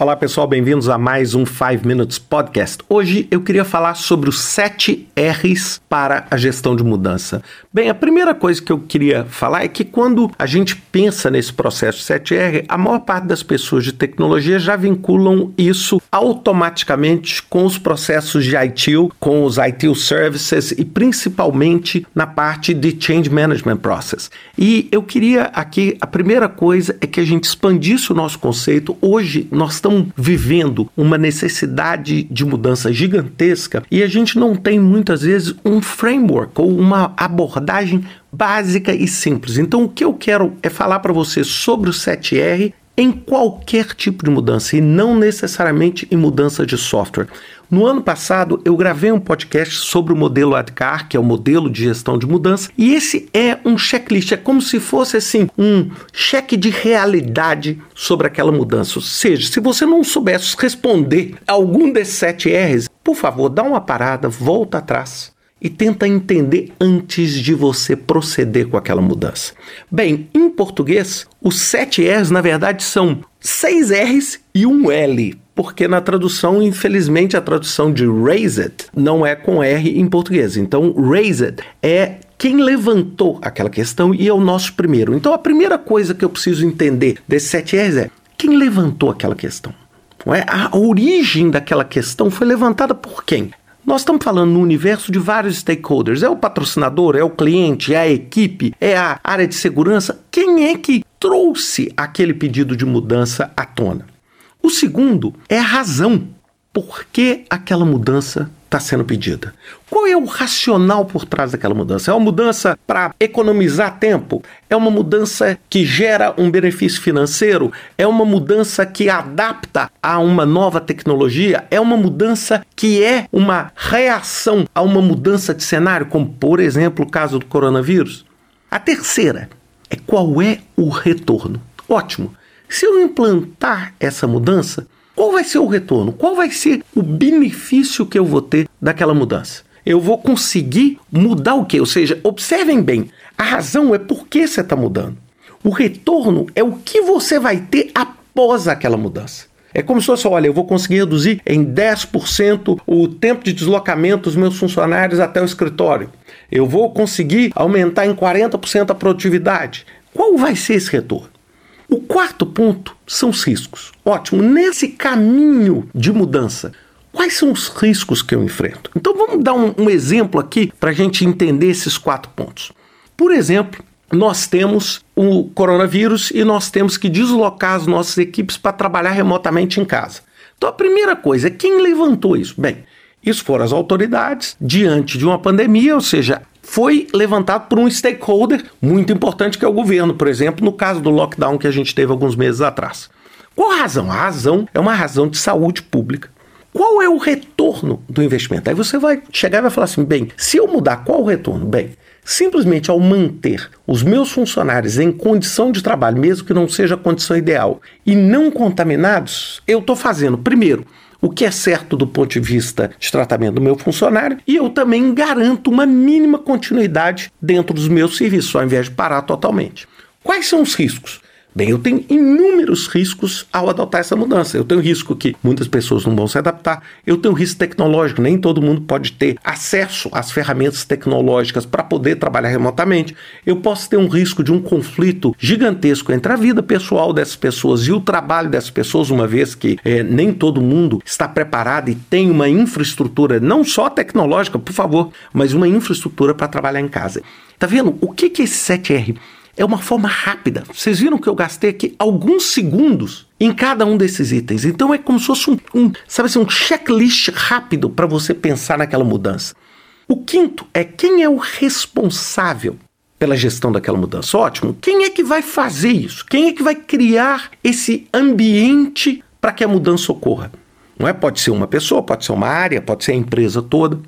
Olá pessoal, bem-vindos a mais um 5 Minutes Podcast. Hoje eu queria falar sobre os 7 R's para a gestão de mudança. Bem, a primeira coisa que eu queria falar é que quando a gente pensa nesse processo 7R, a maior parte das pessoas de tecnologia já vinculam isso automaticamente com os processos de ITIL, com os ITIL Services e principalmente na parte de Change Management Process. E eu queria aqui, a primeira coisa é que a gente expandisse o nosso conceito. Hoje nós estamos estão vivendo uma necessidade de mudança gigantesca e a gente não tem muitas vezes um framework ou uma abordagem básica e simples. Então, o que eu quero é falar para você sobre o 7R em qualquer tipo de mudança e não necessariamente em mudança de software. No ano passado, eu gravei um podcast sobre o modelo ADCAR, que é o modelo de gestão de mudança, e esse é um checklist, é como se fosse assim, um cheque de realidade sobre aquela mudança. Ou seja, se você não soubesse responder algum desses sete R's, por favor, dá uma parada, volta atrás e tenta entender antes de você proceder com aquela mudança. Bem, em português, os sete R's na verdade são seis R's e um L, porque na tradução, infelizmente, a tradução de raised não é com R em português. Então, raised é quem levantou aquela questão e é o nosso primeiro. Então, a primeira coisa que eu preciso entender desses sete R's é quem levantou aquela questão. É? A origem daquela questão foi levantada por quem? Nós estamos falando no universo de vários stakeholders. É o patrocinador, é o cliente, é a equipe, é a área de segurança. Quem é que trouxe aquele pedido de mudança à tona? O segundo é a razão por que aquela mudança está sendo pedida. Qual é o racional por trás daquela mudança? É uma mudança para economizar tempo? É uma mudança que gera um benefício financeiro? É uma mudança que adapta a uma nova tecnologia? É uma mudança que é uma reação a uma mudança de cenário, como por exemplo o caso do coronavírus? A terceira é qual é o retorno? Ótimo. Se eu implantar essa mudança, qual vai ser o retorno? Qual vai ser o benefício que eu vou ter daquela mudança? Eu vou conseguir mudar o quê? Ou seja, observem bem, a razão é por que você está mudando. O retorno é o que você vai ter após aquela mudança. É como se fosse, olha, eu vou conseguir reduzir em 10% o tempo de deslocamento dos meus funcionários até o escritório. Eu vou conseguir aumentar em 40% a produtividade. Qual vai ser esse retorno? O quarto ponto são os riscos. Ótimo, nesse caminho de mudança, quais são os riscos que eu enfrento? Então vamos dar um, um exemplo aqui para a gente entender esses quatro pontos. Por exemplo, nós temos o coronavírus e nós temos que deslocar as nossas equipes para trabalhar remotamente em casa. Então a primeira coisa é quem levantou isso? Bem, isso foram as autoridades diante de uma pandemia, ou seja, foi levantado por um stakeholder muito importante que é o governo, por exemplo, no caso do lockdown que a gente teve alguns meses atrás. Qual a razão? A razão é uma razão de saúde pública. Qual é o retorno do investimento? Aí você vai chegar e vai falar assim: bem, se eu mudar, qual o retorno? Bem, simplesmente ao manter os meus funcionários em condição de trabalho, mesmo que não seja a condição ideal, e não contaminados, eu estou fazendo, primeiro, o que é certo do ponto de vista de tratamento do meu funcionário e eu também garanto uma mínima continuidade dentro dos meus serviços, ao invés de parar totalmente. Quais são os riscos? Bem, eu tenho inúmeros riscos ao adotar essa mudança. Eu tenho risco que muitas pessoas não vão se adaptar. Eu tenho risco tecnológico, nem todo mundo pode ter acesso às ferramentas tecnológicas para poder trabalhar remotamente. Eu posso ter um risco de um conflito gigantesco entre a vida pessoal dessas pessoas e o trabalho dessas pessoas, uma vez que é, nem todo mundo está preparado e tem uma infraestrutura, não só tecnológica, por favor, mas uma infraestrutura para trabalhar em casa. Tá vendo? O que, que é esse 7R? É uma forma rápida. Vocês viram que eu gastei aqui alguns segundos em cada um desses itens. Então é como se fosse um, um sabe assim, um checklist rápido para você pensar naquela mudança. O quinto é quem é o responsável pela gestão daquela mudança. Ótimo. Quem é que vai fazer isso? Quem é que vai criar esse ambiente para que a mudança ocorra? Não é? Pode ser uma pessoa, pode ser uma área, pode ser a empresa toda.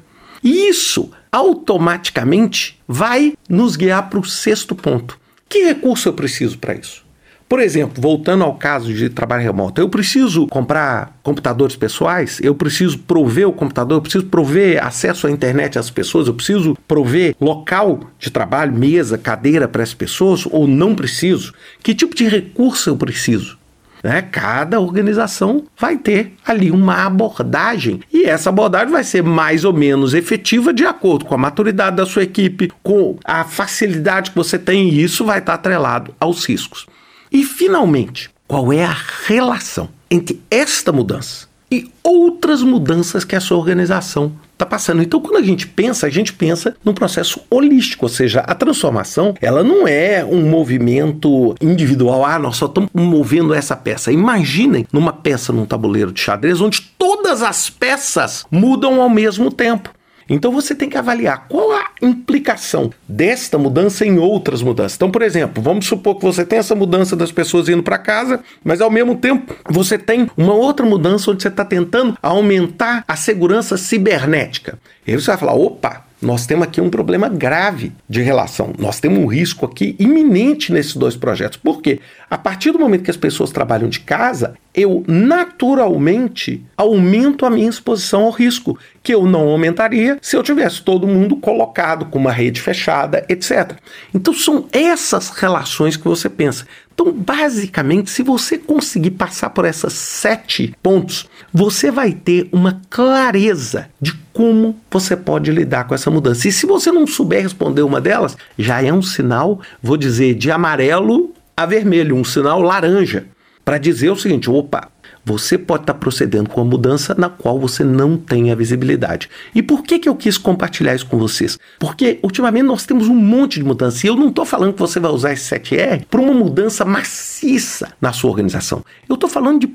E isso automaticamente vai nos guiar para o sexto ponto, que recurso eu preciso para isso? Por exemplo, voltando ao caso de trabalho remoto, eu preciso comprar computadores pessoais, eu preciso prover o computador, eu preciso prover acesso à internet às pessoas, eu preciso prover local de trabalho, mesa, cadeira para as pessoas ou não preciso? Que tipo de recurso eu preciso? Né? Cada organização vai ter ali uma abordagem e essa abordagem vai ser mais ou menos efetiva de acordo com a maturidade da sua equipe, com a facilidade que você tem e isso vai estar atrelado aos riscos. E finalmente, qual é a relação entre esta mudança e outras mudanças que a sua organização está passando. Então, quando a gente pensa, a gente pensa num processo holístico, ou seja, a transformação, ela não é um movimento individual. Ah, nós só estamos movendo essa peça. Imaginem numa peça num tabuleiro de xadrez onde todas as peças mudam ao mesmo tempo. Então você tem que avaliar qual a implicação desta mudança em outras mudanças. Então, por exemplo, vamos supor que você tem essa mudança das pessoas indo para casa, mas ao mesmo tempo você tem uma outra mudança onde você está tentando aumentar a segurança cibernética. E aí você vai falar: opa, nós temos aqui um problema grave de relação. Nós temos um risco aqui iminente nesses dois projetos. Por quê? A partir do momento que as pessoas trabalham de casa, eu naturalmente aumento a minha exposição ao risco, que eu não aumentaria se eu tivesse todo mundo colocado com uma rede fechada, etc. Então são essas relações que você pensa. Então, basicamente, se você conseguir passar por essas sete pontos, você vai ter uma clareza de como você pode lidar com essa mudança. E se você não souber responder uma delas, já é um sinal, vou dizer, de amarelo a vermelho, um sinal laranja, para dizer o seguinte: opa, você pode estar procedendo com uma mudança na qual você não tem a visibilidade. E por que, que eu quis compartilhar isso com vocês? Porque ultimamente nós temos um monte de mudança e eu não estou falando que você vai usar esse 7R para uma mudança maciça na sua organização. Eu estou falando de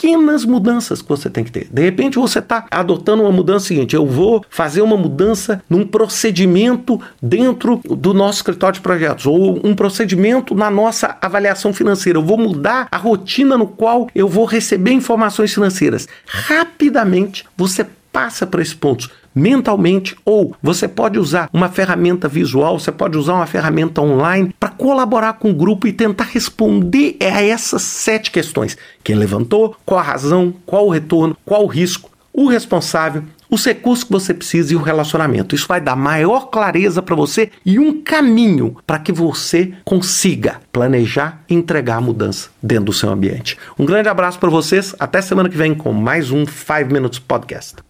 pequenas mudanças que você tem que ter. De repente você está adotando uma mudança seguinte: eu vou fazer uma mudança num procedimento dentro do nosso escritório de projetos, ou um procedimento na nossa avaliação financeira. Eu vou mudar a rotina no qual eu vou receber informações financeiras. Rapidamente você passa para esses pontos mentalmente, ou você pode usar uma ferramenta visual, você pode usar uma ferramenta online para colaborar com o grupo e tentar responder a essas sete questões: quem levantou, qual a razão, qual o retorno, qual o risco, o responsável, os recursos que você precisa e o relacionamento. Isso vai dar maior clareza para você e um caminho para que você consiga planejar e entregar a mudança dentro do seu ambiente. Um grande abraço para vocês, até semana que vem com mais um 5 Minutes Podcast.